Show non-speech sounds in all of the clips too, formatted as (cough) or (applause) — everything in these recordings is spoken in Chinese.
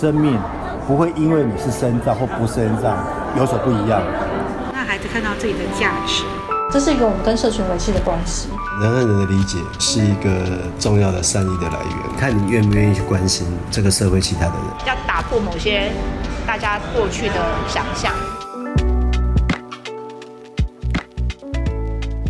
生命不会因为你是身障或不是身障有所不一样。让孩子看到自己的价值，这是一个我们跟社群维系的关系。人和人的理解是一个重要的善意的来源，看你愿不愿意去关心这个社会其他的人。要打破某些大家过去的想象。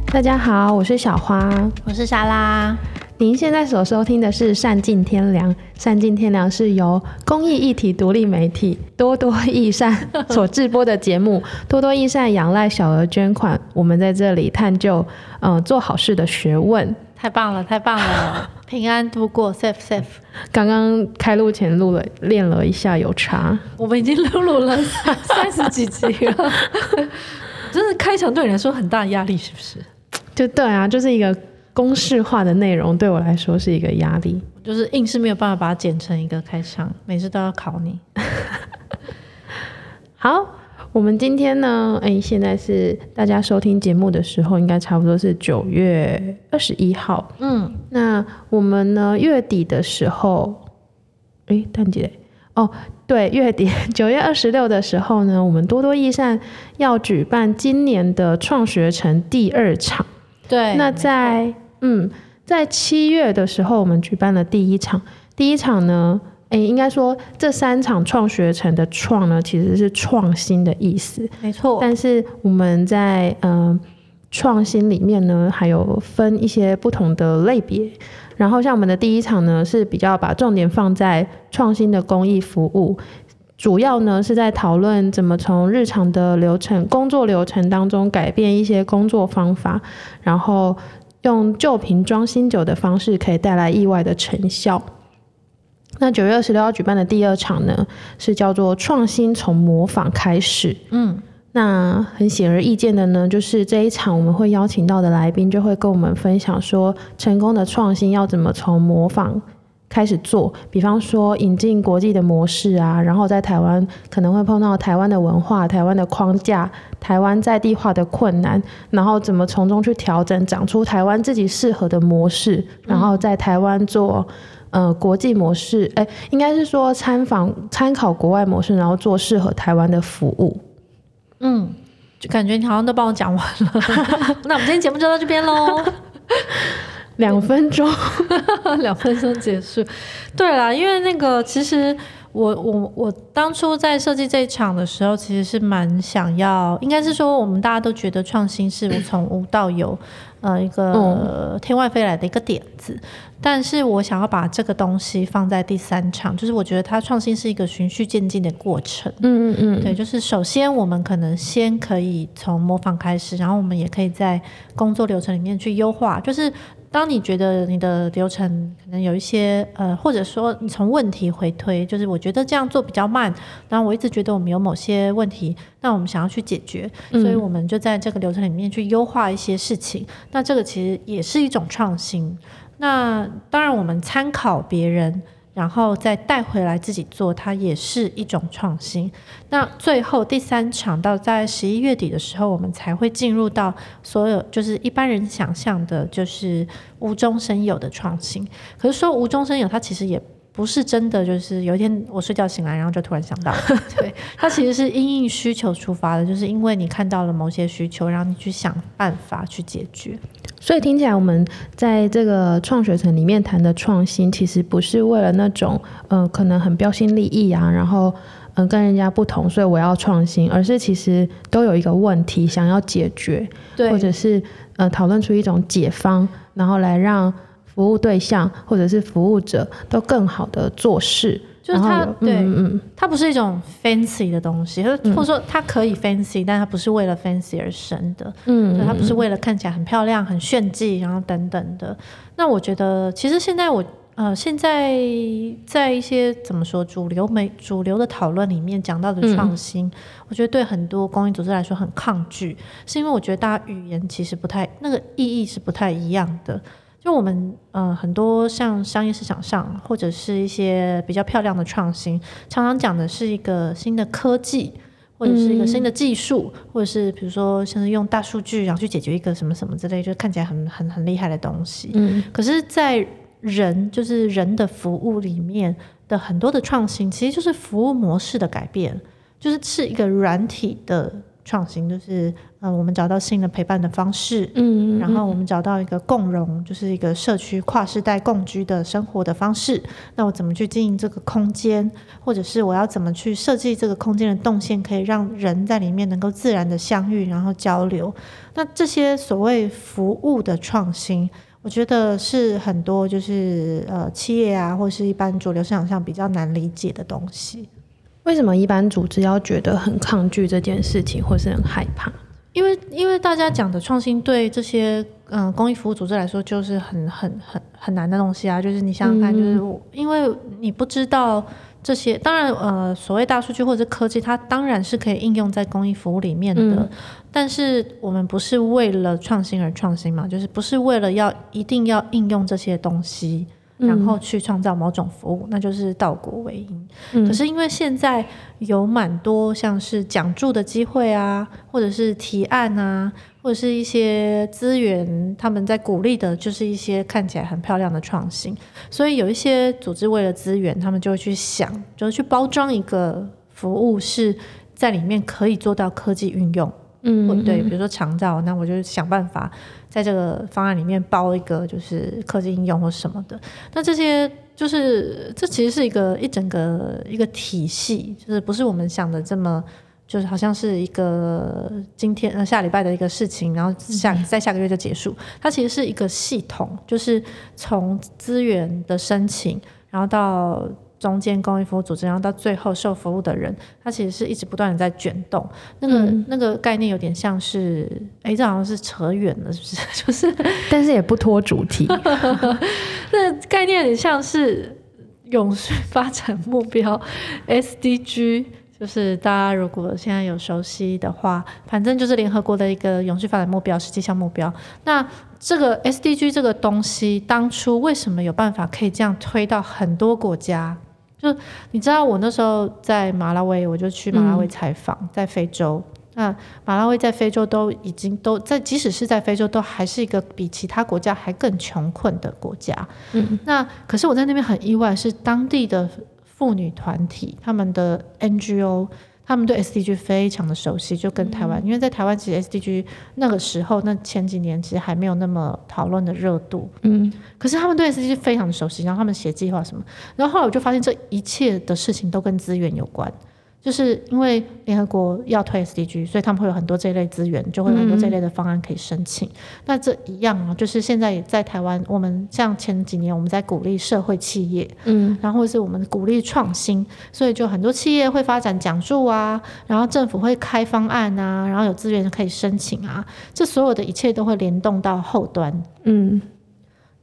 大家好，我是小花，我是莎拉。您现在所收听的是《善尽天良》，《善尽天良》是由公益一体独立媒体多多益善所制播的节目。(laughs) 多多益善仰赖小额捐款，我们在这里探究，呃，做好事的学问。太棒了，太棒了，(laughs) 平安度过，safe safe。刚刚开录前录了，练了一下，有差。我们已经录录了 (laughs) 三十几集了，真的开场对你来说很大压力，是不是？就对啊，就是一个公式化的内容，对我来说是一个压力，就是硬是没有办法把它剪成一个开场，每次都要考你。(laughs) 好，我们今天呢，哎，现在是大家收听节目的时候，应该差不多是九月二十一号。嗯，那我们呢，月底的时候，哎，蛋姐哦，对，月底 (laughs) 九月二十六的时候呢，我们多多益善要举办今年的创学城第二场。对，那在嗯，在七月的时候，我们举办了第一场。第一场呢，诶，应该说这三场创学城的“创”呢，其实是创新的意思，没错。但是我们在嗯创新里面呢，还有分一些不同的类别。然后像我们的第一场呢，是比较把重点放在创新的公益服务。主要呢是在讨论怎么从日常的流程、工作流程当中改变一些工作方法，然后用旧瓶装新酒的方式可以带来意外的成效。那九月二十六号举办的第二场呢，是叫做“创新从模仿开始”。嗯，那很显而易见的呢，就是这一场我们会邀请到的来宾就会跟我们分享说，成功的创新要怎么从模仿。开始做，比方说引进国际的模式啊，然后在台湾可能会碰到台湾的文化、台湾的框架、台湾在地化的困难，然后怎么从中去调整，长出台湾自己适合的模式，然后在台湾做呃国际模式，哎，应该是说参访参考国外模式，然后做适合台湾的服务。嗯，就感觉你好像都帮我讲完了，(laughs) 那我们今天节目就到这边喽。两分钟，(laughs) 两分钟结束。对啦，因为那个其实我我我当初在设计这一场的时候，其实是蛮想要，应该是说我们大家都觉得创新是从无到有，呃，一个天外飞来的一个点子。嗯、但是我想要把这个东西放在第三场，就是我觉得它创新是一个循序渐进的过程。嗯嗯嗯，对，就是首先我们可能先可以从模仿开始，然后我们也可以在工作流程里面去优化，就是。当你觉得你的流程可能有一些呃，或者说你从问题回推，就是我觉得这样做比较慢，然后我一直觉得我们有某些问题，那我们想要去解决，所以我们就在这个流程里面去优化一些事情。嗯、那这个其实也是一种创新。那当然，我们参考别人。然后再带回来自己做，它也是一种创新。那最后第三场到在十一月底的时候，我们才会进入到所有就是一般人想象的，就是无中生有的创新。可是说无中生有，它其实也不是真的，就是有一天我睡觉醒来，然后就突然想到，(laughs) 对，它其实是因应需求出发的，就是因为你看到了某些需求，然后你去想办法去解决。所以听起来，我们在这个创学城里面谈的创新，其实不是为了那种，嗯、呃，可能很标新立异啊，然后，嗯、呃，跟人家不同，所以我要创新，而是其实都有一个问题想要解决，对，或者是呃，讨论出一种解方，然后来让服务对象或者是服务者都更好的做事。就是它，对，嗯，它不是一种 fancy 的东西，或者说它可以 fancy，但它不是为了 fancy 而生的，嗯，它不是为了看起来很漂亮、很炫技，然后等等的。那我觉得，其实现在我，呃，现在在一些怎么说主流媒、主流的讨论里面讲到的创新，嗯，我觉得对很多公益组织来说很抗拒，是因为我觉得大家语言其实不太，那个意义是不太一样的。就我们呃很多像商业市场上或者是一些比较漂亮的创新，常常讲的是一个新的科技，或者是一个新的技术，嗯、或者是比如说像是用大数据然后去解决一个什么什么之类，就看起来很很很厉害的东西。嗯，可是，在人就是人的服务里面，的很多的创新，其实就是服务模式的改变，就是是一个软体的创新，就是呃，我们找到新的陪伴的方式，嗯，嗯，然后我们找到一个共融，就是一个社区跨世代共居的生活的方式。那我怎么去经营这个空间，或者是我要怎么去设计这个空间的动线，可以让人在里面能够自然的相遇，然后交流。那这些所谓服务的创新，我觉得是很多就是呃企业啊，或是一般主流市场上比较难理解的东西。为什么一般组织要觉得很抗拒这件事情，或是很害怕？因为因为大家讲的创新对这些嗯、呃、公益服务组织来说就是很很很很难的东西啊，就是你想想看，就是因为你不知道这些，当然呃所谓大数据或者科技，它当然是可以应用在公益服务里面的，嗯、但是我们不是为了创新而创新嘛，就是不是为了要一定要应用这些东西。然后去创造某种服务，嗯、那就是倒果为因。嗯、可是因为现在有蛮多像是讲助的机会啊，或者是提案啊，或者是一些资源，他们在鼓励的就是一些看起来很漂亮的创新。所以有一些组织为了资源，他们就会去想，就是去包装一个服务是在里面可以做到科技运用。嗯，对，比如说长照，那我就想办法。在这个方案里面包一个就是科技应用或什么的，那这些就是这其实是一个一整个一个体系，就是不是我们想的这么就是好像是一个今天呃下礼拜的一个事情，然后下在下个月就结束。它其实是一个系统，就是从资源的申请，然后到。中间公益服务组织，然后到最后受服务的人，他其实是一直不断的在卷动。那个、嗯、那个概念有点像是，哎，这好像是扯远了，是不是？就是，但是也不脱主题。(laughs) 那概念很像是永续发展目标 （SDG），就是大家如果现在有熟悉的话，反正就是联合国的一个永续发展目标，实际项目标。那这个 SDG 这个东西，当初为什么有办法可以这样推到很多国家？就你知道，我那时候在马拉维，我就去马拉维采访，在非洲。那马拉维在非洲都已经都在，即使是在非洲，都还是一个比其他国家还更穷困的国家。嗯，那可是我在那边很意外，是当地的妇女团体，他们的 NGO。他们对 SDG 非常的熟悉，就跟台湾，嗯、因为在台湾其实 SDG 那个时候，那前几年其实还没有那么讨论的热度，嗯，可是他们对 SDG 非常的熟悉，然后他们写计划什么，然后后来我就发现这一切的事情都跟资源有关。就是因为联合国要推 SDG，所以他们会有很多这一类资源，就会有很多这一类的方案可以申请。嗯、那这一样啊，就是现在也在台湾，我们像前几年我们在鼓励社会企业，嗯，然后是我们鼓励创新，所以就很多企业会发展奖助啊，然后政府会开方案啊，然后有资源可以申请啊，这所有的一切都会联动到后端，嗯。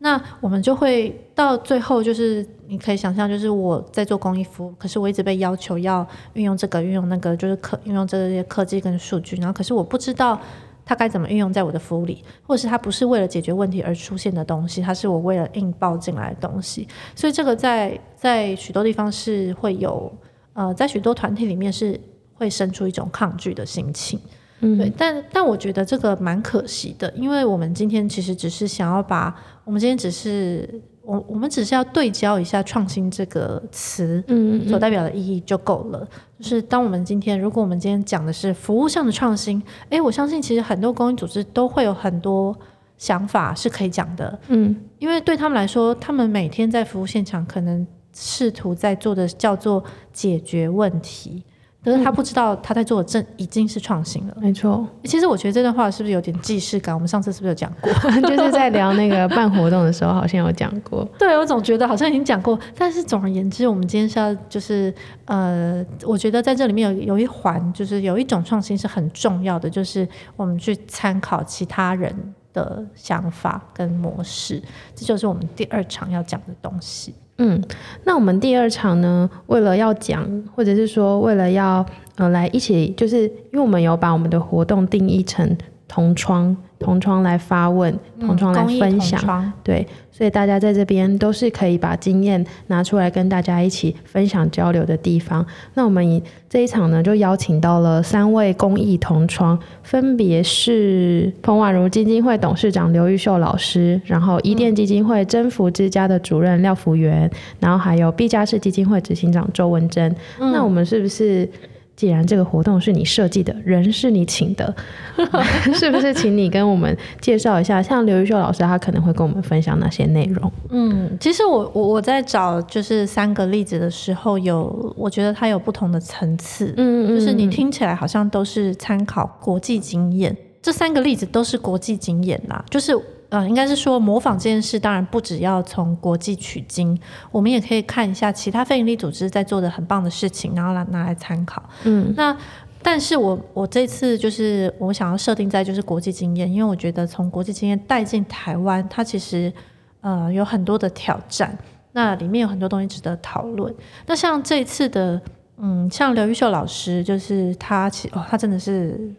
那我们就会到最后，就是你可以想象，就是我在做公益服务，可是我一直被要求要运用这个、运用那个，就是可运用这些科技跟数据，然后可是我不知道它该怎么运用在我的服务里，或者是它不是为了解决问题而出现的东西，它是我为了硬抱进来的东西，所以这个在在许多地方是会有，呃，在许多团体里面是会生出一种抗拒的心情。嗯，对，但但我觉得这个蛮可惜的，因为我们今天其实只是想要把，我们今天只是我我们只是要对焦一下“创新”这个词，嗯，所代表的意义就够了。嗯嗯，就是当我们今天，如果我们今天讲的是服务上的创新，诶，我相信其实很多公益组织都会有很多想法是可以讲的，嗯，因为对他们来说，他们每天在服务现场，可能试图在做的叫做解决问题。可是他不知道他在做的正已经是创新了，没错。其实我觉得这段话是不是有点既视感？我们上次是不是有讲过？(laughs) 就是在聊那个办活动的时候，好像有讲过。(laughs) 对，我总觉得好像已经讲过。但是总而言之，我们今天是要就是呃，我觉得在这里面有有一环，就是有一种创新是很重要的，就是我们去参考其他人的想法跟模式，这就是我们第二场要讲的东西。嗯，那我们第二场呢，为了要讲，或者是说为了要呃来一起，就是因为我们有把我们的活动定义成同窗同窗来发问，同窗来分享，嗯、对，所以大家在这边都是可以把经验拿出来跟大家一起分享交流的地方。那我们这一场呢，就邀请到了三位公益同窗，分别是彭婉如基金会董事长刘玉秀老师，然后伊甸基金会征服之家的主任廖福元，然后还有毕加士基金会执行长周文珍。嗯、那我们是不是？既然这个活动是你设计的，人是你请的，(laughs) 是不是？请你跟我们介绍一下，像刘玉秀老师，他可能会跟我们分享哪些内容？嗯，其实我我我在找就是三个例子的时候有，有我觉得它有不同的层次，嗯，嗯，就是你听起来好像都是参考国际经验，这三个例子都是国际经验啦，就是。呃，应该是说模仿这件事，当然不只要从国际取经，我们也可以看一下其他非营利组织在做的很棒的事情，然后来拿来参考。嗯，那但是我我这次就是我想要设定在就是国际经验，因为我觉得从国际经验带进台湾，它其实呃有很多的挑战，那里面有很多东西值得讨论。那像这次的，嗯，像刘玉秀老师，就是他其哦，他真的是。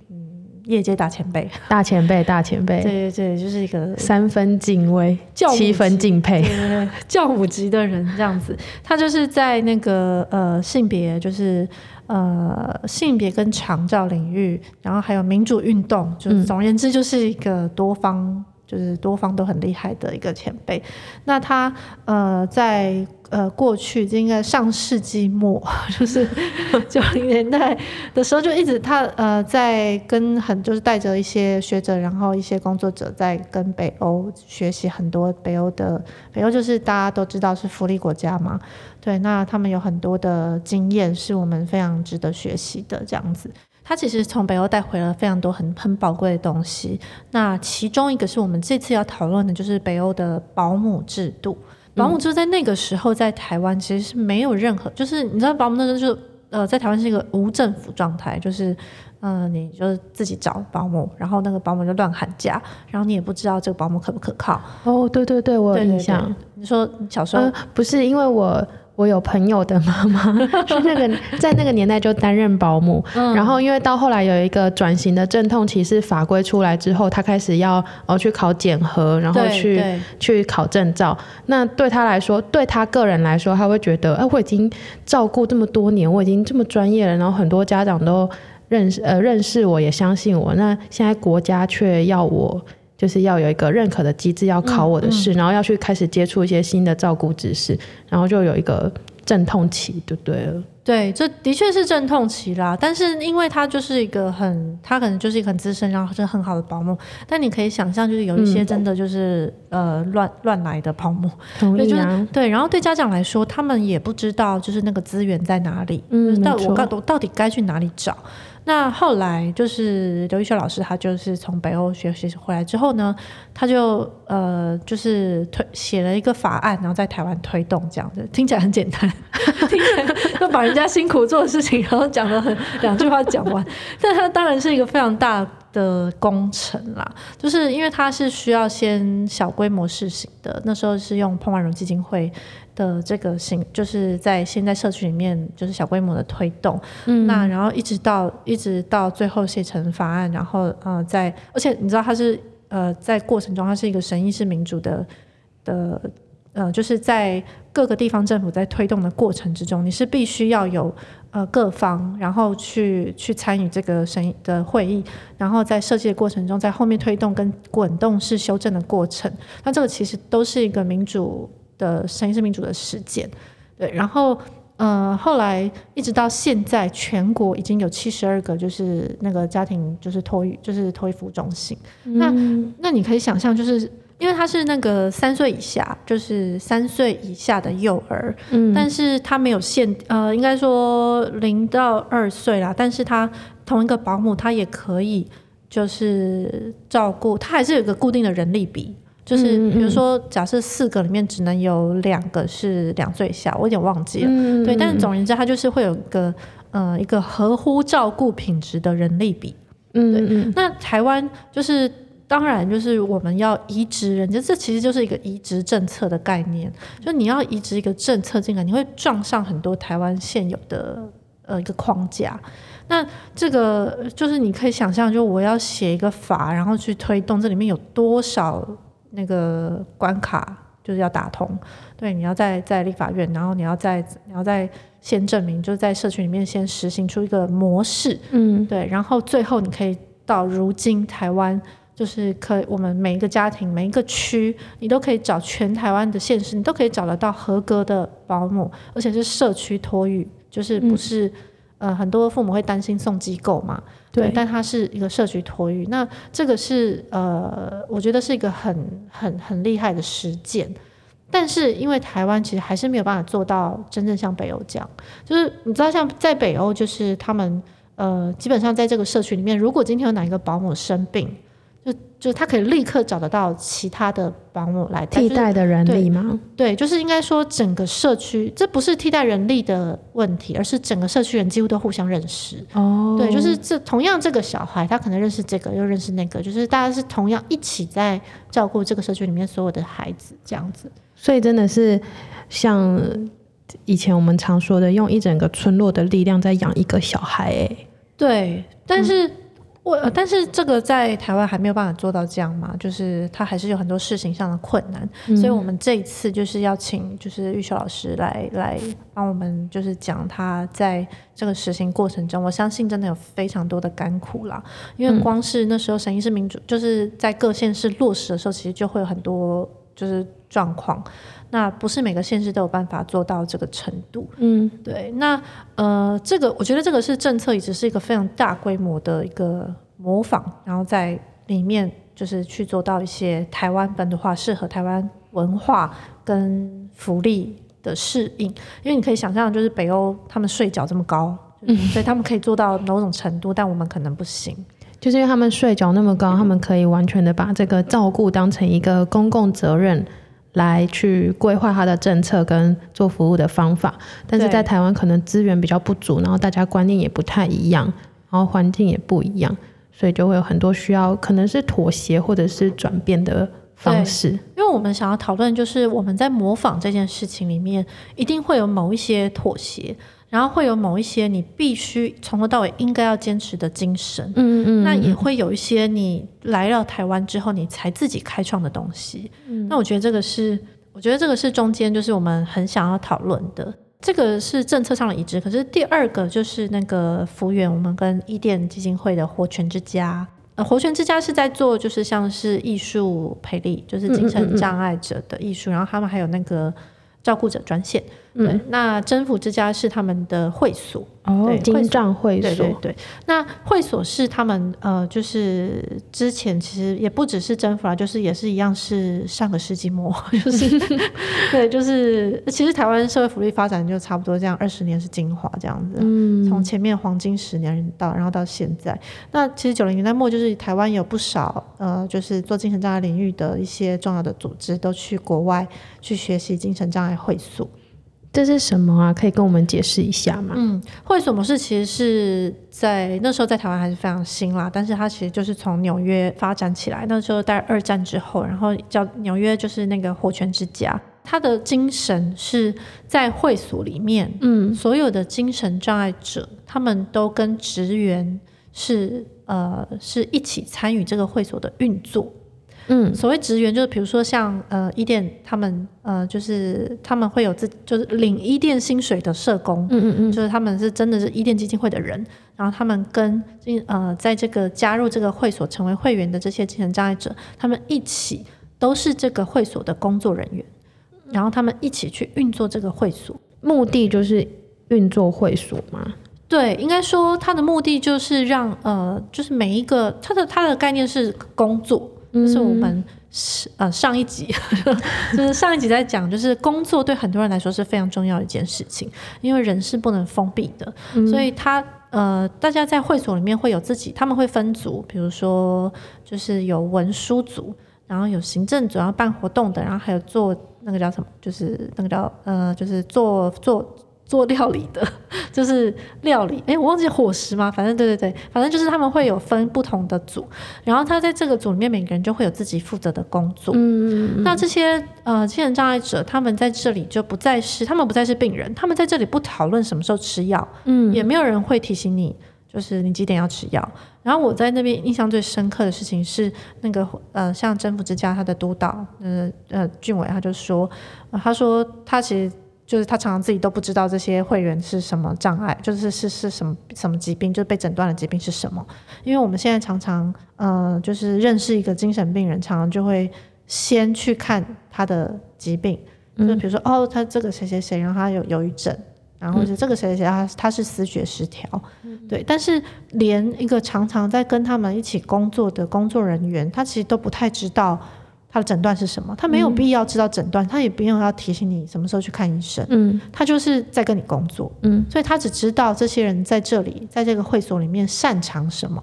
业界大前辈，大前辈，大前辈，对对对，就是一个三分敬畏，七分敬佩，对对对，教母级的人这样子。他就是在那个呃性别，就是呃性别跟长照领域，然后还有民主运动，就总而言之就是一个多方。就是多方都很厉害的一个前辈，那他呃在呃过去就应该上世纪末，(laughs) 就是九零年代的时候就一直他呃在跟很就是带着一些学者，然后一些工作者在跟北欧学习很多北欧的北欧就是大家都知道是福利国家嘛，对，那他们有很多的经验是我们非常值得学习的这样子。他其实从北欧带回了非常多很很宝贵的东西。那其中一个是我们这次要讨论的，就是北欧的保姆制度。保姆就是在那个时候在台湾其实是没有任何，就是你知道保姆那时候就呃在台湾是一个无政府状态，就是嗯、呃、你就是自己找保姆，然后那个保姆就乱喊价，然后你也不知道这个保姆可不可靠。哦，对对对，我有印象。你说你小时候、呃、不是因为我。我有朋友的妈妈 (laughs) 是那个在那个年代就担任保姆，嗯、然后因为到后来有一个转型的阵痛期，是法规出来之后，他开始要哦去考检核，然后去去考证照。那对他来说，对他个人来说，他会觉得，哎、呃，我已经照顾这么多年，我已经这么专业了，然后很多家长都认识呃认识我，也相信我。那现在国家却要我。就是要有一个认可的机制，要考我的试，嗯嗯、然后要去开始接触一些新的照顾知识，然后就有一个阵痛期，就对了。对，这的确是阵痛期啦。但是因为他就是一个很，他可能就是一个很资深，然后是很好的保姆。但你可以想象，就是有一些真的就是、嗯、呃乱乱来的保姆，同意啊、就是。对，然后对家长来说，他们也不知道就是那个资源在哪里，嗯，到我到我到底该去哪里找。那后来就是刘昱秀老师，他就是从北欧学习回来之后呢，他就呃就是推写了一个法案，然后在台湾推动这样的，听起来很简单，(laughs) 听起来就把人家辛苦做的事情，然后讲了很两句话讲完，但他当然是一个非常大的工程啦，就是因为他是需要先小规模试行的，那时候是用彭婉如基金会。的这个行，就是在现在社区里面，就是小规模的推动，嗯，那然后一直到一直到最后写成法案，然后呃，在而且你知道它是呃在过程中，它是一个审议式民主的的呃，就是在各个地方政府在推动的过程之中，你是必须要有呃各方，然后去去参与这个审议的会议，然后在设计的过程中，在后面推动跟滚动式修正的过程，那这个其实都是一个民主。的审议式民主的实践，对，然后呃，后来一直到现在，全国已经有七十二个，就是那个家庭就是托育就是托育服务中心。嗯、那那你可以想象，就是因为他是那个三岁以下，就是三岁以下的幼儿，嗯，但是他没有限，呃，应该说零到二岁啦，但是他同一个保姆，他也可以就是照顾，他还是有一个固定的人力比。就是比如说，假设四个里面只能有两个是两岁以下，我有点忘记了。嗯、对，但是总而言之，它就是会有一个呃一个合乎照顾品质的人力比。嗯，对。那台湾就是当然就是我们要移植人，家这其实就是一个移植政策的概念。就你要移植一个政策进来，你会撞上很多台湾现有的呃一个框架。那这个就是你可以想象，就我要写一个法，然后去推动，这里面有多少那个关卡，就是要打通。对，你要在在立法院，然后你要在你要在先证明，就是在社区里面先实行出一个模式，嗯，对，然后最后你可以到如今台湾，就是可以我们每一个家庭每一个区，你都可以找全台湾的县市，你都可以找得到合格的保姆，而且是社区托育，就是不是、嗯、呃很多父母会担心送机构嘛，对，但它是一个社区托育，那这个是呃我觉得是一个很很很厉害的实践。但是因为台湾其实还是没有办法做到真正像北欧这样，就是你知道像在北欧，就是他们呃基本上在这个社区里面，如果今天有哪一个保姆生病，就就他可以立刻找得到其他的保姆来替代的人力吗？就是、对，对，就是应该说整个社区这不是替代人力的问题，而是整个社区人几乎都互相认识。哦，对，就是这同样这个小孩他可能认识这个又认识那个，就是大家是同样一起在照顾这个社区里面所有的孩子这样子。所以真的是像以前我们常说的，用一整个村落的力量在养一个小孩。哎，对，但是我、嗯、但是这个在台湾还没有办法做到这样嘛，就是他还是有很多事情上的困难。嗯、所以我们这一次就是要请就是玉秀老师来来帮我们就是讲他在这个实行过程中，我相信真的有非常多的甘苦啦。因为光是那时候审议式民主就是在各县市落实的时候，其实就会有很多。就是状况，那不是每个县市都有办法做到这个程度。嗯，对。那呃，这个我觉得这个是政策，一直是一个非常大规模的一个模仿，然后在里面就是去做到一些台湾本土化、适合台湾文化跟福利的适应。因为你可以想象，就是北欧他们税缴这么高，嗯，所以他们可以做到某种程度，但我们可能不行。就是因为他们税缴那么高，他们可以完全的把这个照顾当成一个公共责任来去规划他的政策跟做服务的方法。但是在台湾可能资源比较不足，然后大家观念也不太一样，然后环境也不一样，所以就会有很多需要可能是妥协或者是转变的方式。因为我们想要讨论，就是我们在模仿这件事情里面，一定会有某一些妥协。然后会有某一些你必须从头到尾应该要坚持的精神，嗯嗯，那也会有一些你来到台湾之后你才自己开创的东西，嗯，那我觉得这个是，我觉得这个是中间就是我们很想要讨论的，这个是政策上的一致。可是第二个就是那个福原，我们跟伊甸基金会的活泉之家，呃，活泉之家是在做就是像是艺术培力，就是精神障碍者的艺术，嗯嗯嗯，然后他们还有那个照顾者专线。那真福之家是他们的会所哦，精障会所。对对对，那会所是他们呃，就是之前其实也不只是真福啦，就是也是一样是上个世纪末，(laughs) 就是 (laughs) 对，就是其实台湾社会福利发展就差不多这样，二十年是精华这样子，嗯，从前面黄金十年到然后到现在，那其实九零年代末就是台湾有不少呃，就是做精神障碍领域的一些重要的组织都去国外去学习精神障碍会所。这是什么啊？可以跟我们解释一下吗？嗯，会所模式其实是在那时候在台湾还是非常新啦，但是它其实就是从纽约发展起来。那时候在二战之后，然后叫纽约就是那个火拳之家，它的精神是在会所里面，嗯，所有的精神障碍者，他们都跟职员是呃是一起参与这个会所的运作。嗯，所谓职员就是比如说像呃伊甸他们呃就是他们会有自就是领伊甸薪水的社工，嗯嗯嗯，就是他们是真的是伊甸基金会的人，然后他们跟呃在这个加入这个会所成为会员的这些精神障碍者，他们一起都是这个会所的工作人员，然后他们一起去运作这个会所，目的就是运作会所吗？对，应该说他的目的就是让呃就是每一个他的他的概念是工作。就是我们是呃上一集，(laughs) 就是上一集在讲，就是工作对很多人来说是非常重要的一件事情，因为人是不能封闭的，所以他呃大家在会所里面会有自己，他们会分组，比如说就是有文书组，然后有行政组，然后办活动的，然后还有做那个叫什么，就是那个叫呃就是做做做料理的，(laughs) 就是料理。哎，我忘记伙食吗？反正对对对，反正就是他们会有分不同的组，然后他在这个组里面，每个人就会有自己负责的工作。嗯，那这些呃精神障碍者，他们在这里就不再是，他们不再是病人，他们在这里不讨论什么时候吃药，嗯，也没有人会提醒你，就是你几点要吃药。然后我在那边印象最深刻的事情是，那个呃，像征服之家他的督导，呃呃俊伟，他就说，呃，他说他其实。就是他常常自己都不知道这些会员是什么障碍，就是是是什么什么疾病，就是被诊断的疾病是什么。因为我们现在常常，呃，就是认识一个精神病人，常常就会先去看他的疾病，嗯、就是比如说，哦，他这个谁谁谁，然后他有忧郁症，然后是这个谁谁谁，他他是思觉失调，嗯、对。但是连一个常常在跟他们一起工作的工作人员，他其实都不太知道。他的诊断是什么？他没有必要知道诊断，嗯、他也不用要提醒你什么时候去看医生。嗯，他就是在跟你工作。嗯，所以他只知道这些人在这里，在这个会所里面擅长什么。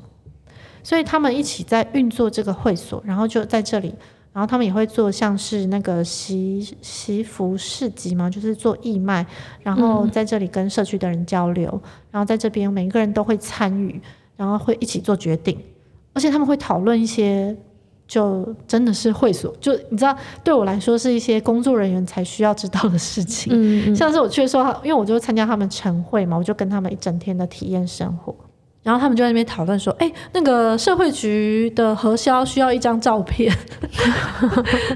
所以他们一起在运作这个会所，然后就在这里，然后他们也会做像是那个习习服市集嘛，就是做义卖，然后在这里跟社区的人交流，嗯、然后在这边每一个人都会参与，然后会一起做决定，而且他们会讨论一些。就真的是会所，就你知道，对我来说是一些工作人员才需要知道的事情。嗯嗯，像是我去说，因为我就参加他们晨会嘛，我就跟他们一整天的体验生活。然后他们就在那边讨论说：“哎、欸，那个社会局的核销需要一张照片。(laughs) ”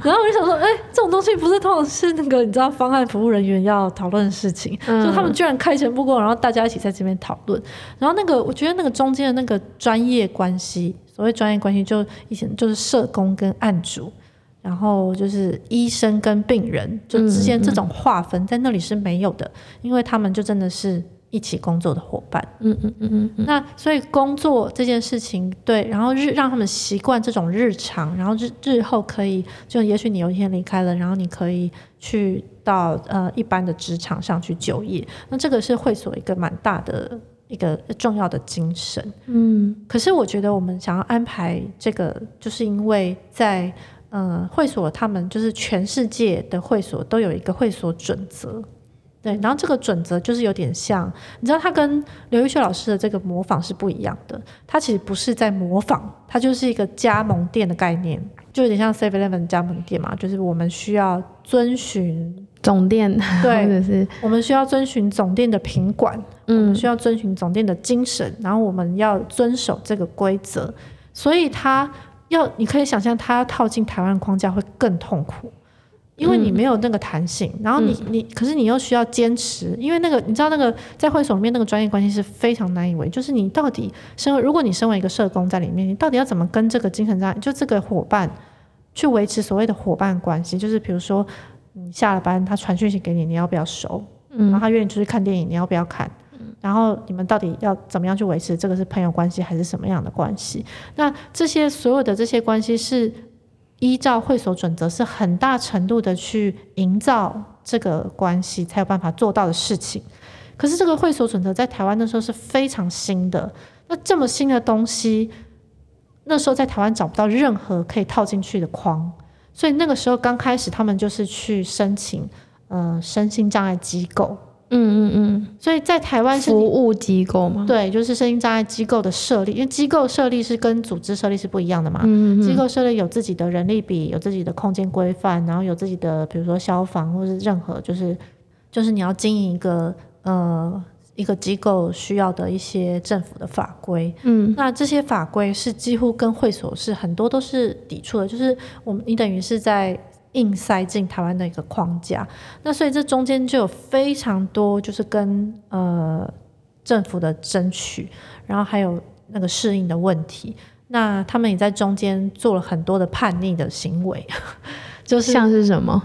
然后我就想说：“哎、欸，这种东西不是通常是那个你知道方案服务人员要讨论的事情，嗯、就他们居然开诚布公，然后大家一起在这边讨论。然后那个我觉得那个中间的那个专业关系。”所谓专业关系，就以前就是社工跟案主，然后就是医生跟病人，就之间这种划分在那里是没有的，嗯嗯，因为他们就真的是一起工作的伙伴。嗯嗯嗯嗯。那所以工作这件事情，对，然后日让他们习惯这种日常，然后日日后可以，就也许你有一天离开了，然后你可以去到呃一般的职场上去就业。那这个是会所一个蛮大的。一个重要的精神，嗯，可是我觉得我们想要安排这个，就是因为在呃会所，他们就是全世界的会所都有一个会所准则，对，然后这个准则就是有点像，你知道，他跟刘玉秀老师的这个模仿是不一样的，他其实不是在模仿，他就是一个加盟店的概念，就有点像 Seven Eleven 加盟店嘛，就是我们需要遵循。总店对，(laughs) 或者是我们需要遵循总店的品管，嗯，我们需要遵循总店的精神，然后我们要遵守这个规则。所以他要，你可以想象，他要套进台湾框架会更痛苦，因为你没有那个弹性。然后你你，可是你又需要坚持，因为那个你知道，那个在会所里面那个专业关系是非常难以为，就是你到底身为，如果你身为一个社工在里面，你到底要怎么跟这个精神障碍，就这个伙伴去维持所谓的伙伴关系，就是比如说。你下了班，他传讯息给你，你要不要收？嗯，然后他约你出去看电影，你要不要看？嗯，然后你们到底要怎么样去维持这个是朋友关系还是什么样的关系？那这些所有的这些关系是依照会所准则，是很大程度的去营造这个关系才有办法做到的事情。可是这个会所准则在台湾那时候是非常新的，那这么新的东西，那时候在台湾找不到任何可以套进去的框。所以那个时候刚开始，他们就是去申请，呃，身心障碍机构。嗯嗯嗯。所以在台湾是服务机构嘛？对，就是声音障碍机构的设立，因为机构设立是跟组织设立是不一样的嘛。嗯嗯。机构设立有自己的人力比，有自己的空间规范，然后有自己的，比如说消防或是任何，就是就是你要经营一个呃。一个机构需要的一些政府的法规，嗯，那这些法规是几乎跟会所是很多都是抵触的，就是我们你等于是在硬塞进台湾的一个框架，那所以这中间就有非常多就是跟呃政府的争取，然后还有那个适应的问题，那他们也在中间做了很多的叛逆的行为，(laughs) 就是像是什么？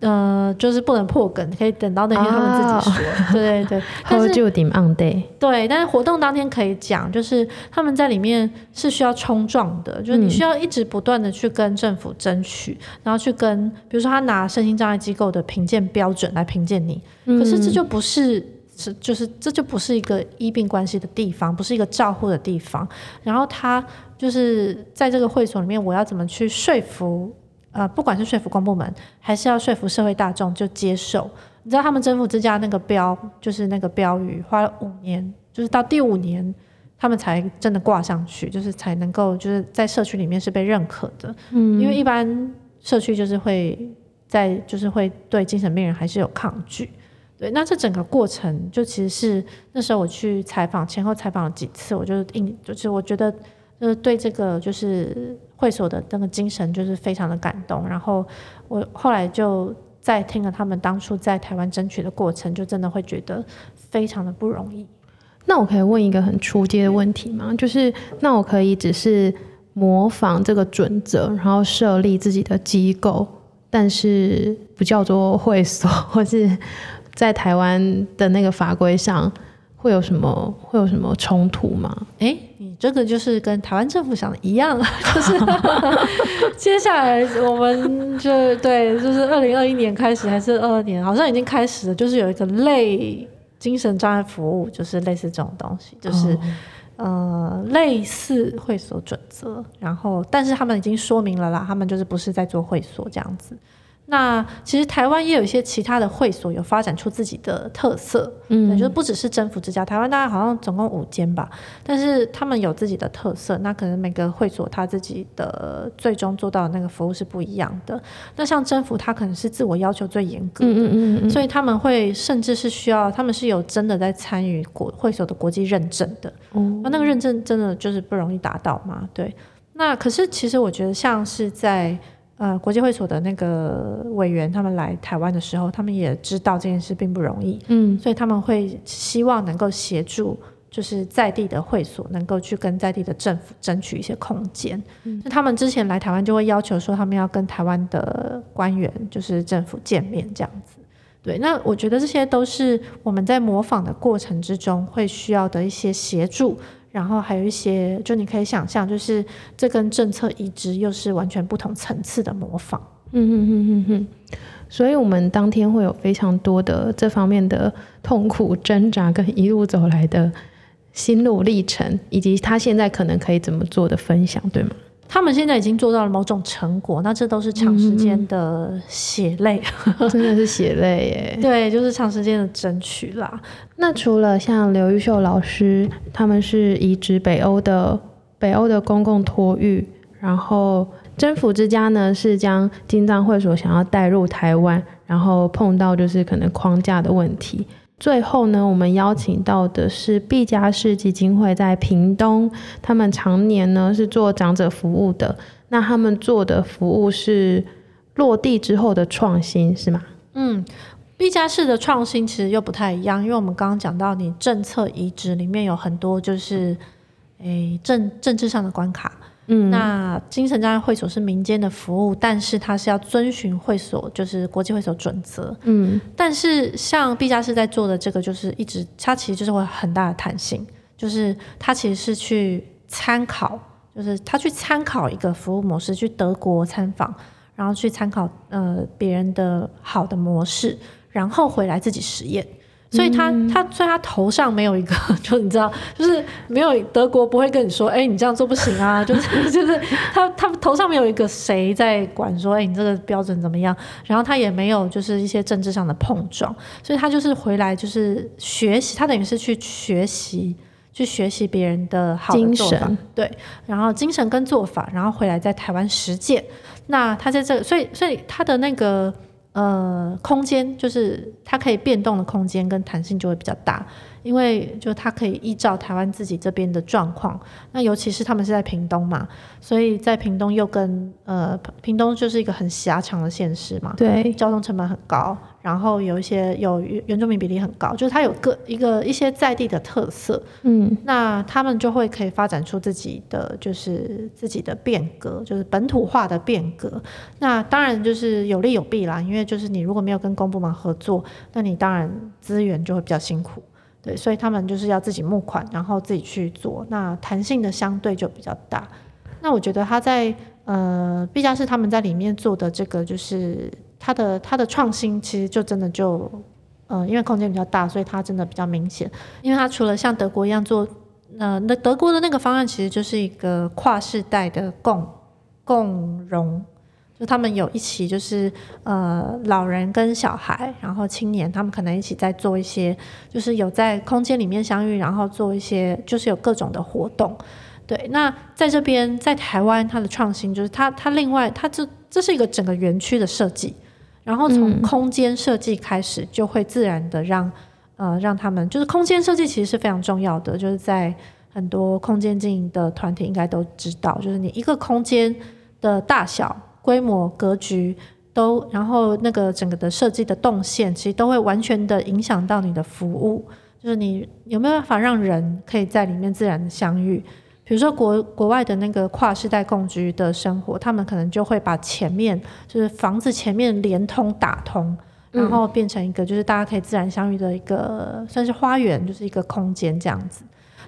呃，就是不能破梗，可以等到那天他们自己说。Oh. 对对对，但是就顶 on day。对，但是活动当天可以讲，就是他们在里面是需要冲撞的，就是你需要一直不断的去跟政府争取，嗯、然后去跟，比如说他拿身心障碍机构的评鉴标准来评鉴你，可是这就不是是就是这就不是一个医病关系的地方，不是一个照护的地方。然后他就是在这个会所里面，我要怎么去说服？呃，不管是说服公部门，还是要说服社会大众，就接受，你知道他们征服之家那个标，就是那个标语，花了五年，就是到第五年，他们才真的挂上去，就是才能够就是在社区里面是被认可的。嗯，因为一般社区就是会在就是会对精神病人还是有抗拒。对，那这整个过程就其实是那时候我去采访，前后采访了几次，我就印就是我觉得就是对这个就是会所的那个精神就是非常的感动，然后我后来就再听了他们当初在台湾争取的过程，就真的会觉得非常的不容易。那我可以问一个很出街的问题吗？就是那我可以只是模仿这个准则，然后设立自己的机构，但是不叫做会所，或是？在台湾的那个法规上会有什么会有什么冲突吗？哎，你这个就是跟台湾政府想的一样，(laughs) 就是 (laughs) 接下来我们就对，就是二零二一年开始还是二二年，好像已经开始了，就是有一个类精神障碍服务，就是类似这种东西，就是、哦、呃类似会所准则，然后但是他们已经说明了啦，他们就是不是在做会所这样子。那其实台湾也有一些其他的会所有发展出自己的特色，嗯，就是不只是征服之家，台湾大概好像总共五间吧，但是他们有自己的特色。那可能每个会所他自己的最终做到的那个服务是不一样的。那像征服，他可能是自我要求最严格的，嗯嗯嗯嗯，所以他们会甚至是需要，他们是有真的在参与国会所的国际认证的，嗯，那那个认证真的就是不容易达到嘛？对。那可是其实我觉得像是在。呃，国际会所的那个委员，他们来台湾的时候，他们也知道这件事并不容易，嗯，所以他们会希望能够协助，就是在地的会所能够去跟在地的政府争取一些空间。嗯，那他们之前来台湾就会要求说，他们要跟台湾的官员，就是政府见面这样子。对，那我觉得这些都是我们在模仿的过程之中会需要的一些协助。然后还有一些，就你可以想象，就是这跟政策移植又是完全不同层次的模仿。嗯嗯嗯嗯嗯。所以，我们当天会有非常多的这方面的痛苦挣扎，跟一路走来的心路历程，以及他现在可能可以怎么做的分享，对吗？他们现在已经做到了某种成果，那这都是长时间的血泪，嗯、(laughs) 真的是血泪耶。(laughs) 对，就是长时间的争取啦。那除了像刘玉秀老师，他们是移植北欧的北欧的公共托育，然后征服之家呢是将金藏会所想要带入台湾，然后碰到就是可能框架的问题。最后呢，我们邀请到的是毕加士基金会在屏东，他们常年呢是做长者服务的。那他们做的服务是落地之后的创新，是吗？嗯，毕加士的创新其实又不太一样，因为我们刚刚讲到，你政策移植里面有很多就是，诶政政治上的关卡。嗯，那精神障碍会所是民间的服务，但是它是要遵循会所，就是国际会所准则。嗯，但是像毕加士在做的这个，就是一直它其实就是会很大的弹性，就是它其实是去参考，就是他去参考一个服务模式，去德国参访，然后去参考呃别人的好的模式，然后回来自己实验。所以他他所以他头上没有一个，(laughs) 就你知道，就是没有德国不会跟你说，哎、欸，你这样做不行啊，(laughs) 就是就是他他头上没有一个谁在管说，哎、欸，你这个标准怎么样？然后他也没有就是一些政治上的碰撞，所以他就是回来就是学习，他等于是去学习，去学习别人的好的做法，对，然后精神跟做法，然后回来在台湾实践。那他在这，所以所以他的那个。呃，空间就是它可以变动的空间跟弹性就会比较大，因为就他可以依照台湾自己这边的状况，那尤其是他们是在屏东嘛，所以在屏东又跟呃屏东就是一个很狭长的县市嘛，对，交通成本很高。然后有一些有原住民比例很高，就是它有个一个一些在地的特色，嗯，那他们就会可以发展出自己的就是自己的变革，就是本土化的变革。那当然就是有利有弊啦，因为就是你如果没有跟公部门合作，那你当然资源就会比较辛苦，对，所以他们就是要自己募款，然后自己去做，那弹性的相对就比较大。那我觉得他在呃，毕嘉士他们在里面做的这个就是。它的它的创新其实就真的就，呃，因为空间比较大，所以它真的比较明显。因为它除了像德国一样做，呃，那德国的那个方案其实就是一个跨世代的共共融，就他们有一起，就是呃老人跟小孩，然后青年，他们可能一起在做一些，就是有在空间里面相遇，然后做一些，就是有各种的活动。对，那在这边在台湾，它的创新就是它它另外它这这是一个整个园区的设计，然后从空间设计开始，就会自然的让、嗯、呃让他们就是空间设计其实是非常重要的，就是在很多空间经营的团体应该都知道，就是你一个空间的大小、规模、格局都，然后那个整个的设计的动线，其实都会完全的影响到你的服务，就是你有没有办法让人可以在里面自然的相遇。比如说国国外的那个跨世代共居的生活，他们可能就会把前面就是房子前面连通打通，然后变成一个就是大家可以自然相遇的一个算是花园，就是一个空间这样子。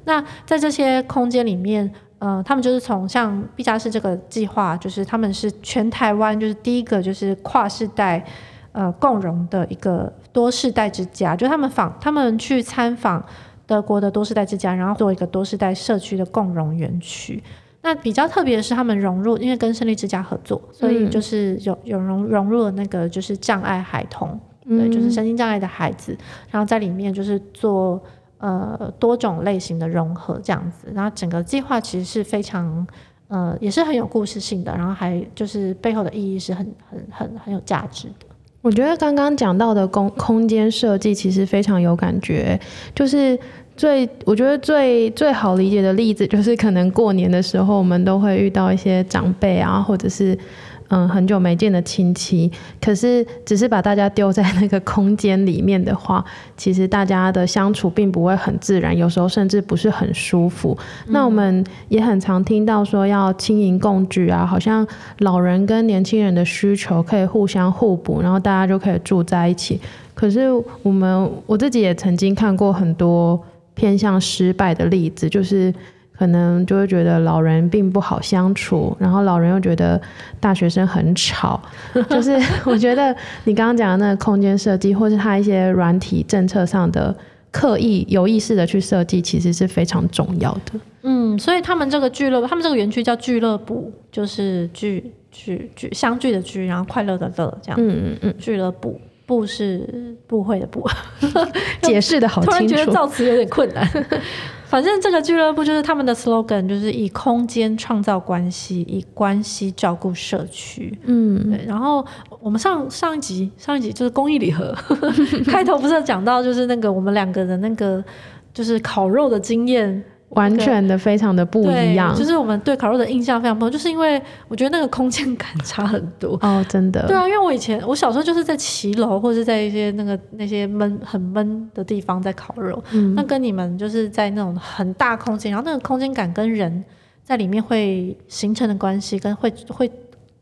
那在这些空间里面，呃，他们就是从像毕加氏这个计划，就是他们是全台湾就是第一个就是跨世代呃共融的一个多世代之家，就他们访他们去参访。德国的多世代之家，然后做一个多世代社区的共融园区。那比较特别的是，他们融入，因为跟胜利之家合作，所以就是有有融融入了那个就是障碍孩童，对，就是身心障碍的孩子，然后在里面就是做呃多种类型的融合这样子。然后整个计划其实是非常呃也是很有故事性的，然后还就是背后的意义是很很很很有价值的。我觉得刚刚讲到的空空间设计其实非常有感觉，就是最我觉得最最好理解的例子就是可能过年的时候我们都会遇到一些长辈啊，或者是。嗯，很久没见的亲戚，可是只是把大家丢在那个空间里面的话，(laughs) 其实大家的相处并不会很自然，有时候甚至不是很舒服。嗯、那我们也很常听到说要轻盈共居啊，好像老人跟年轻人的需求可以互相互补，然后大家就可以住在一起。可是我们我自己也曾经看过很多偏向失败的例子，就是。可能就会觉得老人并不好相处，然后老人又觉得大学生很吵，(laughs) 就是我觉得你刚刚讲的那个空间设计，或是他一些软体政策上的刻意有意识的去设计，其实是非常重要的。嗯，所以他们这个俱乐部，他们这个园区叫俱乐部，就是聚聚聚相聚的聚，然后快乐的乐这样。嗯嗯嗯，俱乐部部是部会的部，(laughs) 解释的好清楚，突然觉得造词有点困难。反正这个俱乐部就是他们的 slogan，就是以空间创造关系，以关系照顾社区。嗯，对。然后我们上上一集上一集就是公益礼盒，(laughs) 开头不是讲到就是那个我们两个的那个就是烤肉的经验。完全的非常的不一样，就是我们对烤肉的印象非常不同，就是因为我觉得那个空间感差很多哦，真的。对啊，因为我以前我小时候就是在骑楼或者是在一些那个那些闷很闷的地方在烤肉，嗯，那跟你们就是在那种很大空间，然后那个空间感跟人在里面会形成的关系，跟会会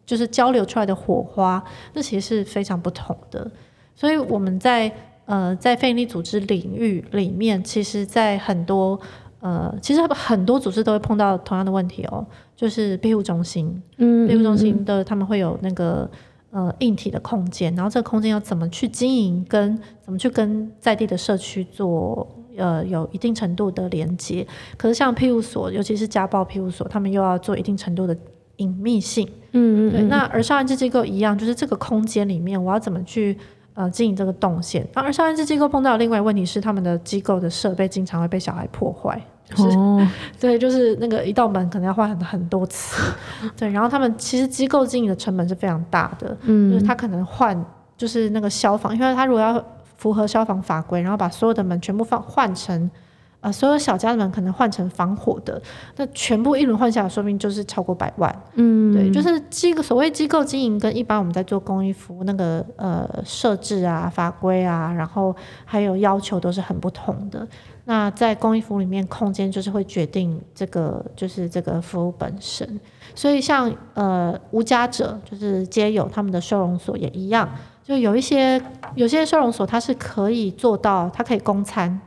就是交流出来的火花，那其实是非常不同的。所以我们在呃在非营利组织领域里面，其实，在很多。呃，其实很多组织都会碰到同样的问题哦，就是庇护中心，嗯，庇护中心的他们会有那个呃硬体的空间，然后这个空间要怎么去经营，跟怎么去跟在地的社区做呃有一定程度的连接。可是像庇护所，尤其是家暴庇护所，他们又要做一定程度的隐秘性，嗯嗯，对。那而少安置机构一样，就是这个空间里面，我要怎么去呃经营这个动线？而儿少安置机构碰到的另外一个问题是，他们的机构的设备经常会被小孩破坏。就是、哦，对，就是那个一道门可能要换很很多次，(laughs) 对，然后他们其实机构经营的成本是非常大的，嗯，就是他可能换就是那个消防，因为他如果要符合消防法规，然后把所有的门全部放换成，呃，所有小家的门可能换成防火的，那全部一轮换下来，说明就是超过百万，嗯，对，就是机构所谓机构经营跟一般我们在做公益服务那个呃设置啊法规啊，然后还有要求都是很不同的。那在公益服务里面，空间就是会决定这个，就是这个服务本身。所以像呃无家者，就是街友他们的收容所也一样，就有一些有些收容所它是可以做到，它可以供餐，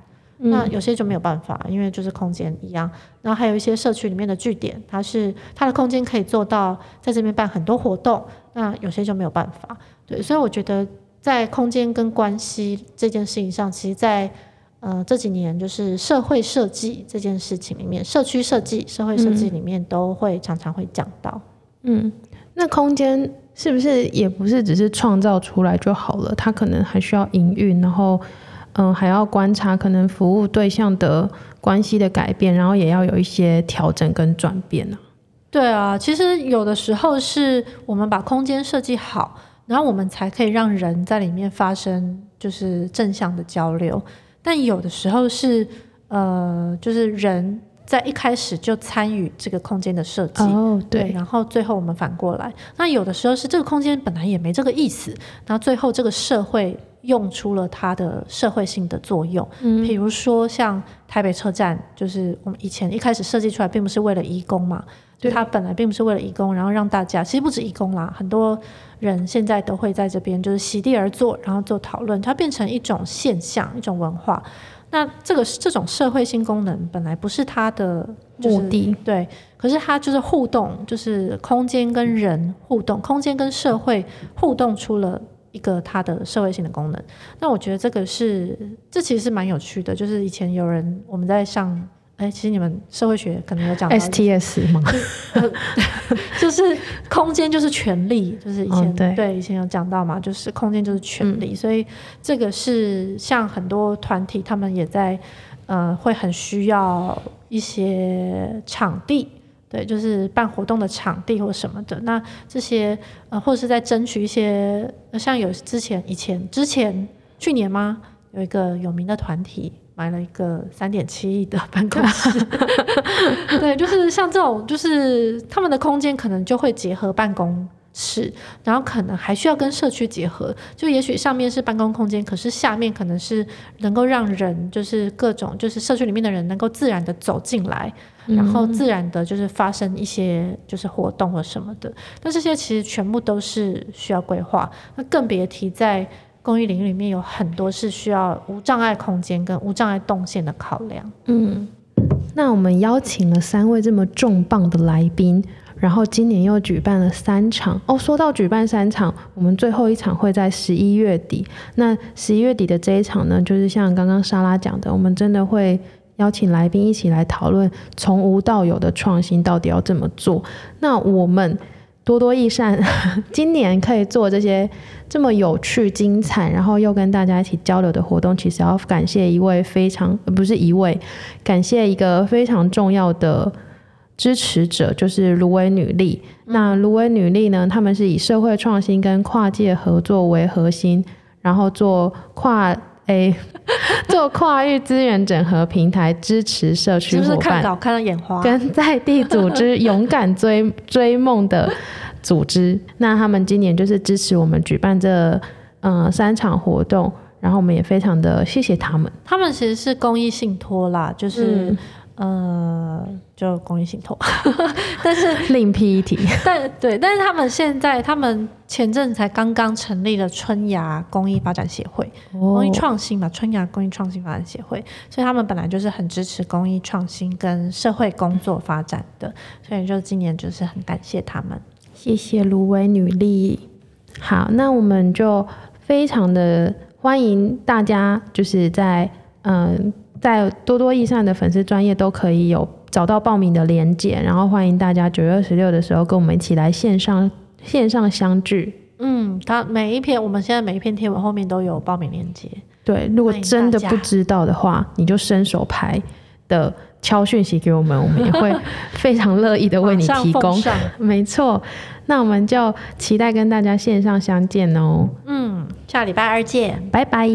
那有些就没有办法，因为就是空间一样。然后还有一些社区里面的据点，它是它的空间可以做到在这边办很多活动，那有些就没有办法。对，所以我觉得在空间跟关系这件事情上，其实，在呃，这几年就是社会设计这件事情里面，社区设计、社会设计里面都会常常会讲到。嗯，那空间是不是也不是只是创造出来就好了？它可能还需要营运，然后嗯、呃，还要观察可能服务对象的关系的改变，然后也要有一些调整跟转变呢、啊。对啊，其实有的时候是我们把空间设计好，然后我们才可以让人在里面发生就是正向的交流。但有的时候是呃，就是人。在一开始就参与这个空间的设计，oh, 对，对，然后最后我们反过来，那有的时候是这个空间本来也没这个意思，然后最后这个社会用出了它的社会性的作用，嗯，比如说像台北车站，就是我们以前一开始设计出来并不是为了移工嘛，对，它本来并不是为了移工，然后让大家其实不止移工啦，很多人现在都会在这边就是席地而坐，然后做讨论，它变成一种现象，一种文化。那这个这种社会性功能本来不是它的目的，对，可是它就是互动，就是空间跟人互动，空间跟社会互动出了一个它的社会性的功能。那我觉得这个是，这其实是蛮有趣的，就是以前有人我们在上。哎，其实你们社会学可能有讲到 STS 吗？(laughs) 就是空间就是权力，就是以前、哦、对，对以前有讲到嘛，就是空间就是权力、嗯，所以这个是像很多团体他们也在呃会很需要一些场地，对，就是办活动的场地或什么的。那这些呃或者是在争取一些，像有之前以前之前去年吗？有一个有名的团体。买了一个三点七亿的办公室，(laughs) 对，就是像这种，就是他们的空间可能就会结合办公室，然后可能还需要跟社区结合，就也许上面是办公空间，可是下面可能是能够让人，就是各种，就是社区里面的人能够自然的走进来，然后自然的就是发生一些就是活动或什么的，那这些其实全部都是需要规划，那更别提在。公益领域里面有很多是需要无障碍空间跟无障碍动线的考量。嗯，那我们邀请了三位这么重磅的来宾，然后今年又举办了三场。哦，说到举办三场，我们最后一场会在十一月底。那十一月底的这一场呢，就是像刚刚莎拉讲的，我们真的会邀请来宾一起来讨论从无到有的创新到底要怎么做。那我们。多多益善，(laughs) 今年可以做这些这么有趣、精彩，然后又跟大家一起交流的活动，其实要感谢一位非常，不是一位，感谢一个非常重要的支持者，就是芦苇女力。嗯、那芦苇女力呢，他们是以社会创新跟跨界合作为核心，然后做跨。A (laughs) 做跨域资源整合平台，支持社区伙伴，看到看到眼花，跟在地组织勇敢追 (laughs) 追梦的组织。那他们今年就是支持我们举办这呃三场活动，然后我们也非常的谢谢他们。他们其实是公益信托啦，就是。嗯呃，就公益信托，(laughs) 但是另辟一提，(laughs) 但对，但是他们现在，他们前阵才刚刚成立了春芽公益发展协会，哦、公益创新嘛，春芽公益创新发展协会，所以他们本来就是很支持公益创新跟社会工作发展的，所以就今年就是很感谢他们，谢谢芦苇女力。好，那我们就非常的欢迎大家，就是在嗯。呃在多多益善的粉丝专业都可以有找到报名的链接，然后欢迎大家九月二十六的时候跟我们一起来线上线上相聚。嗯，它每一篇我们现在每一篇贴文后面都有报名链接。对，如果真的不知道的话，你就伸手牌的敲讯息给我们，我们也会非常乐意的为你 (laughs) 提供。(laughs) 没错，那我们就期待跟大家线上相见哦。嗯，下礼拜二见，拜拜。